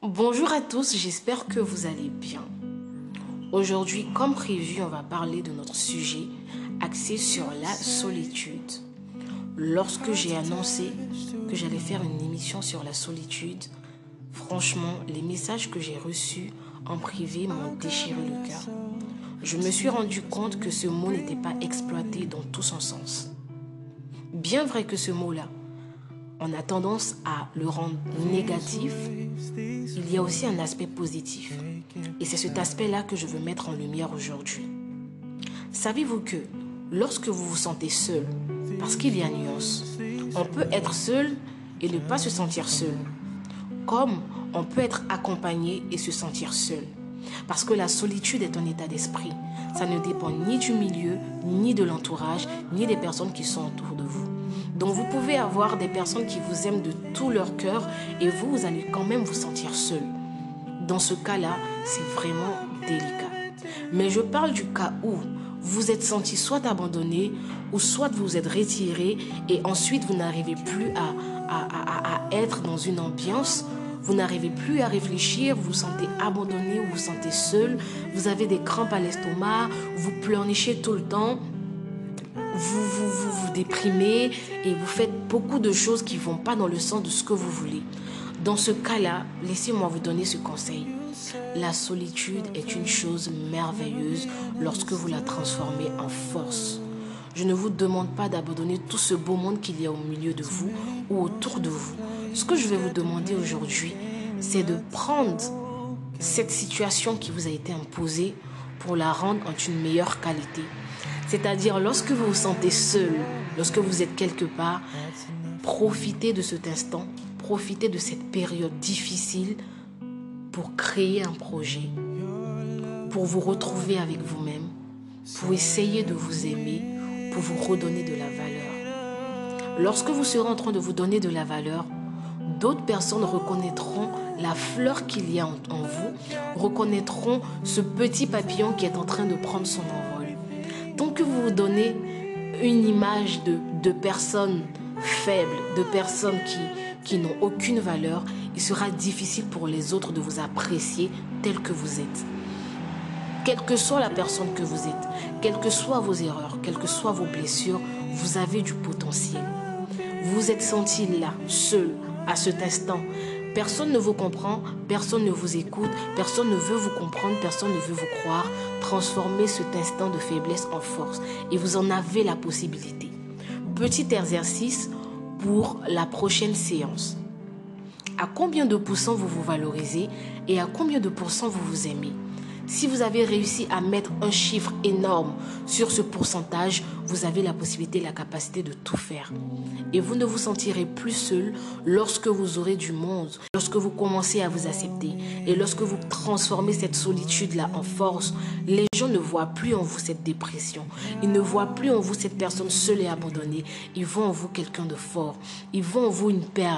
Bonjour à tous, j'espère que vous allez bien. Aujourd'hui, comme prévu, on va parler de notre sujet axé sur la solitude. Lorsque j'ai annoncé que j'allais faire une émission sur la solitude, franchement, les messages que j'ai reçus en privé m'ont déchiré le cœur. Je me suis rendu compte que ce mot n'était pas exploité dans tout son sens. Bien vrai que ce mot-là on a tendance à le rendre négatif, il y a aussi un aspect positif. Et c'est cet aspect-là que je veux mettre en lumière aujourd'hui. Savez-vous que lorsque vous vous sentez seul, parce qu'il y a nuance, on peut être seul et ne pas se sentir seul, comme on peut être accompagné et se sentir seul. Parce que la solitude est un état d'esprit. Ça ne dépend ni du milieu, ni de l'entourage, ni des personnes qui sont autour de vous. Donc vous pouvez avoir des personnes qui vous aiment de tout leur cœur et vous, vous allez quand même vous sentir seul. Dans ce cas-là, c'est vraiment délicat. Mais je parle du cas où vous êtes senti soit abandonné ou soit vous êtes retiré et ensuite vous n'arrivez plus à, à, à, être dans une ambiance vous n'arrivez plus à réfléchir, vous vous sentez abandonné, vous vous sentez seul, vous avez des crampes à l'estomac, vous pleurnichez tout le temps, vous vous, vous vous déprimez et vous faites beaucoup de choses qui ne vont pas dans le sens de ce que vous voulez. Dans ce cas-là, laissez-moi vous donner ce conseil. La solitude est une chose merveilleuse lorsque vous la transformez en force. Je ne vous demande pas d'abandonner tout ce beau monde qu'il y a au milieu de vous ou autour de vous. Ce que je vais vous demander aujourd'hui, c'est de prendre cette situation qui vous a été imposée pour la rendre en une meilleure qualité. C'est-à-dire lorsque vous vous sentez seul, lorsque vous êtes quelque part, profitez de cet instant, profitez de cette période difficile pour créer un projet, pour vous retrouver avec vous-même, pour essayer de vous aimer, pour vous redonner de la valeur. Lorsque vous serez en train de vous donner de la valeur, d'autres personnes reconnaîtront la fleur qu'il y a en, vous, reconnaîtront ce petit papillon qui est en train de prendre son envol. Tant que vous vous donnez une image de, de personnes faibles, de personnes qui, qui n'ont aucune valeur, il sera difficile pour les autres de vous apprécier tel que vous êtes. Quelle que soit la personne que vous êtes, quelles que soient vos erreurs, quelles que soient vos blessures, vous avez du potentiel. Vous êtes senti là, seul, à cet instant, Personne ne vous comprend, personne ne vous écoute, personne ne veut vous comprendre, personne ne veut vous croire. Transformez cet instant de faiblesse en force et vous en avez la possibilité. Petit exercice pour la prochaine séance. À combien de pourcents vous vous valorisez et à combien de pourcents vous vous aimez? Si vous avez réussi à mettre un chiffre énorme sur ce pourcentage, vous avez la possibilité, la capacité de tout faire. Et vous ne vous sentirez plus seul lorsque vous aurez du monde, lorsque vous commencez à vous accepter et lorsque vous transformez cette solitude-là en force. Les gens ne voient plus en vous cette dépression. Ils ne voient plus en vous cette personne seule et abandonnée. Ils voient en vous quelqu'un de fort. Ils voient en vous une perle.